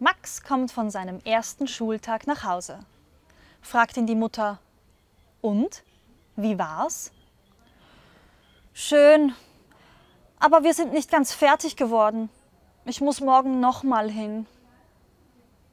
Max kommt von seinem ersten Schultag nach Hause. Fragt ihn die Mutter, und? Wie war's? Schön, aber wir sind nicht ganz fertig geworden. Ich muss morgen nochmal hin.